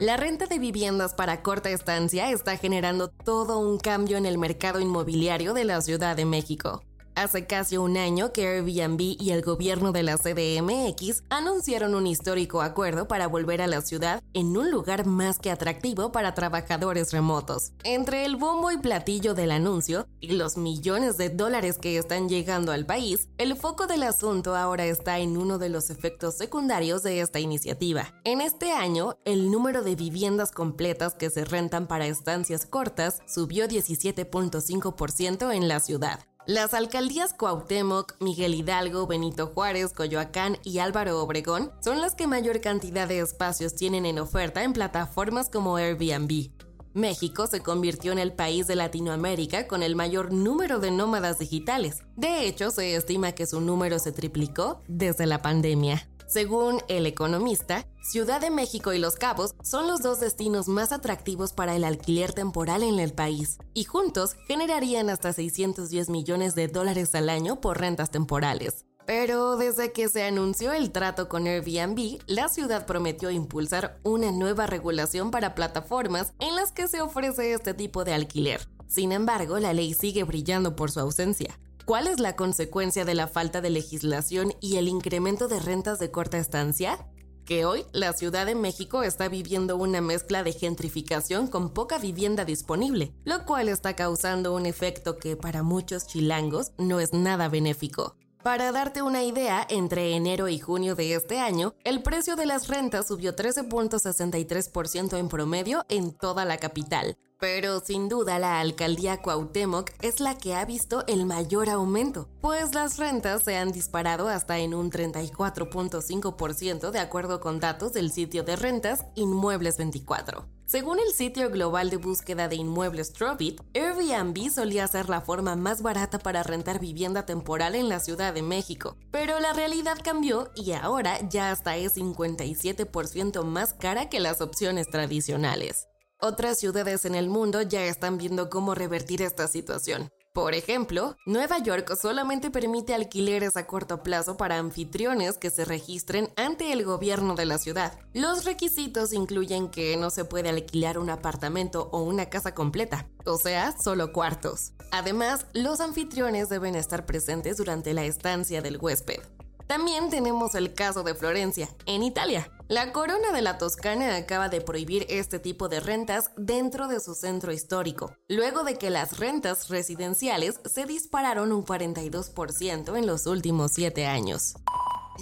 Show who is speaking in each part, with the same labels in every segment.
Speaker 1: La renta de viviendas para corta estancia está generando todo un cambio en el mercado inmobiliario de la Ciudad de México. Hace casi un año que Airbnb y el gobierno de la CDMX anunciaron un histórico acuerdo para volver a la ciudad en un lugar más que atractivo para trabajadores remotos. Entre el bombo y platillo del anuncio y los millones de dólares que están llegando al país, el foco del asunto ahora está en uno de los efectos secundarios de esta iniciativa. En este año, el número de viviendas completas que se rentan para estancias cortas subió 17.5% en la ciudad. Las alcaldías Cuauhtémoc, Miguel Hidalgo, Benito Juárez, Coyoacán y Álvaro Obregón son las que mayor cantidad de espacios tienen en oferta en plataformas como Airbnb. México se convirtió en el país de Latinoamérica con el mayor número de nómadas digitales. De hecho, se estima que su número se triplicó desde la pandemia. Según El Economista, Ciudad de México y Los Cabos son los dos destinos más atractivos para el alquiler temporal en el país, y juntos generarían hasta 610 millones de dólares al año por rentas temporales. Pero desde que se anunció el trato con Airbnb, la ciudad prometió impulsar una nueva regulación para plataformas en las que se ofrece este tipo de alquiler. Sin embargo, la ley sigue brillando por su ausencia. ¿Cuál es la consecuencia de la falta de legislación y el incremento de rentas de corta estancia? Que hoy la Ciudad de México está viviendo una mezcla de gentrificación con poca vivienda disponible, lo cual está causando un efecto que para muchos chilangos no es nada benéfico. Para darte una idea, entre enero y junio de este año, el precio de las rentas subió 13.63% en promedio en toda la capital, pero sin duda la alcaldía Cuauhtémoc es la que ha visto el mayor aumento, pues las rentas se han disparado hasta en un 34.5% de acuerdo con datos del sitio de rentas Inmuebles 24. Según el sitio global de búsqueda de inmuebles Trovit, Airbnb solía ser la forma más barata para rentar vivienda temporal en la Ciudad de México, pero la realidad cambió y ahora ya hasta es 57% más cara que las opciones tradicionales. Otras ciudades en el mundo ya están viendo cómo revertir esta situación. Por ejemplo, Nueva York solamente permite alquileres a corto plazo para anfitriones que se registren ante el gobierno de la ciudad. Los requisitos incluyen que no se puede alquilar un apartamento o una casa completa, o sea, solo cuartos. Además, los anfitriones deben estar presentes durante la estancia del huésped. También tenemos el caso de Florencia, en Italia. La corona de la Toscana acaba de prohibir este tipo de rentas dentro de su centro histórico, luego de que las rentas residenciales se dispararon un 42% en los últimos 7 años.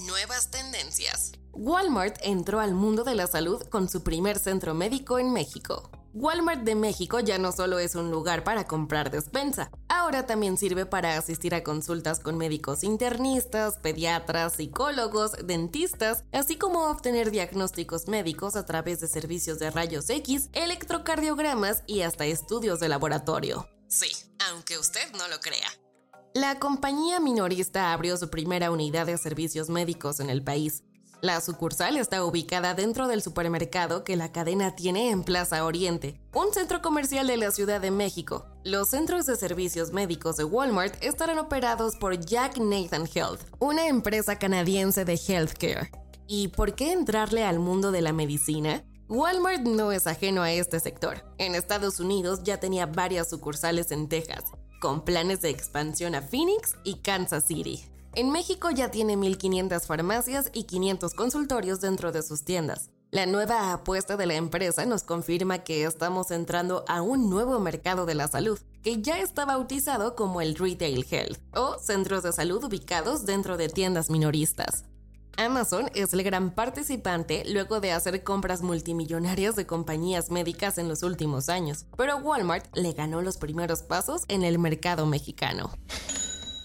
Speaker 1: Nuevas tendencias. Walmart entró al mundo de la salud con su primer centro médico en México. Walmart de México ya no solo es un lugar para comprar despensa, ahora también sirve para asistir a consultas con médicos internistas, pediatras, psicólogos, dentistas, así como obtener diagnósticos médicos a través de servicios de rayos X, electrocardiogramas y hasta estudios de laboratorio. Sí, aunque usted no lo crea. La compañía minorista abrió su primera unidad de servicios médicos en el país, la sucursal está ubicada dentro del supermercado que la cadena tiene en Plaza Oriente, un centro comercial de la Ciudad de México. Los centros de servicios médicos de Walmart estarán operados por Jack Nathan Health, una empresa canadiense de healthcare. ¿Y por qué entrarle al mundo de la medicina? Walmart no es ajeno a este sector. En Estados Unidos ya tenía varias sucursales en Texas, con planes de expansión a Phoenix y Kansas City. En México ya tiene 1.500 farmacias y 500 consultorios dentro de sus tiendas. La nueva apuesta de la empresa nos confirma que estamos entrando a un nuevo mercado de la salud, que ya está bautizado como el Retail Health, o centros de salud ubicados dentro de tiendas minoristas. Amazon es el gran participante luego de hacer compras multimillonarias de compañías médicas en los últimos años, pero Walmart le ganó los primeros pasos en el mercado mexicano.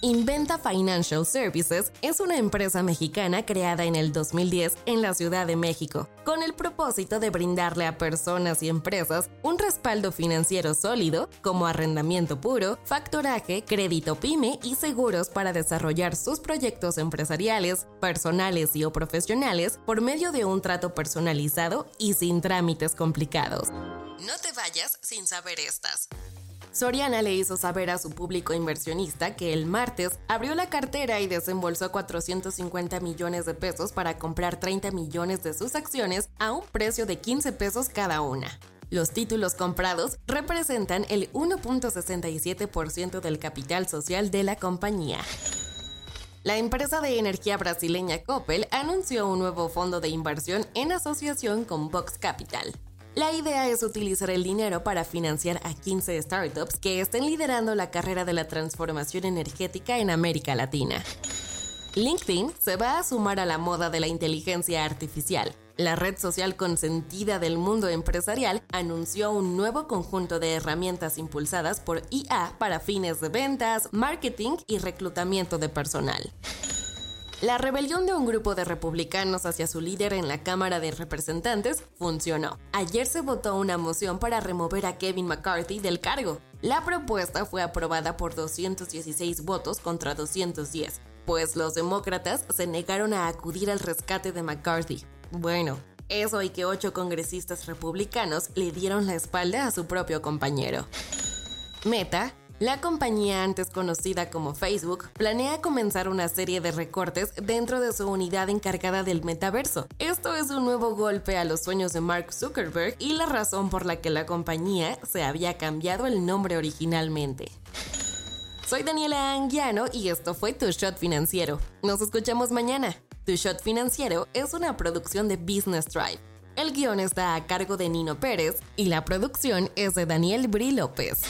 Speaker 1: Inventa Financial Services es una empresa mexicana creada en el 2010 en la Ciudad de México, con el propósito de brindarle a personas y empresas un respaldo financiero sólido, como arrendamiento puro, factoraje, crédito pyme y seguros para desarrollar sus proyectos empresariales, personales y o profesionales por medio de un trato personalizado y sin trámites complicados. No te vayas sin saber estas. Soriana le hizo saber a su público inversionista que el martes abrió la cartera y desembolsó 450 millones de pesos para comprar 30 millones de sus acciones a un precio de 15 pesos cada una. Los títulos comprados representan el 1.67% del capital social de la compañía. La empresa de energía brasileña Coppel anunció un nuevo fondo de inversión en asociación con Vox Capital. La idea es utilizar el dinero para financiar a 15 startups que estén liderando la carrera de la transformación energética en América Latina. LinkedIn se va a sumar a la moda de la inteligencia artificial. La red social consentida del mundo empresarial anunció un nuevo conjunto de herramientas impulsadas por IA para fines de ventas, marketing y reclutamiento de personal. La rebelión de un grupo de republicanos hacia su líder en la Cámara de Representantes funcionó. Ayer se votó una moción para remover a Kevin McCarthy del cargo. La propuesta fue aprobada por 216 votos contra 210, pues los demócratas se negaron a acudir al rescate de McCarthy. Bueno, eso y que ocho congresistas republicanos le dieron la espalda a su propio compañero. Meta la compañía antes conocida como Facebook planea comenzar una serie de recortes dentro de su unidad encargada del metaverso. Esto es un nuevo golpe a los sueños de Mark Zuckerberg y la razón por la que la compañía se había cambiado el nombre originalmente. Soy Daniela Anguiano y esto fue Tu Shot Financiero. Nos escuchamos mañana. Tu Shot Financiero es una producción de Business Drive. El guion está a cargo de Nino Pérez y la producción es de Daniel Bri López.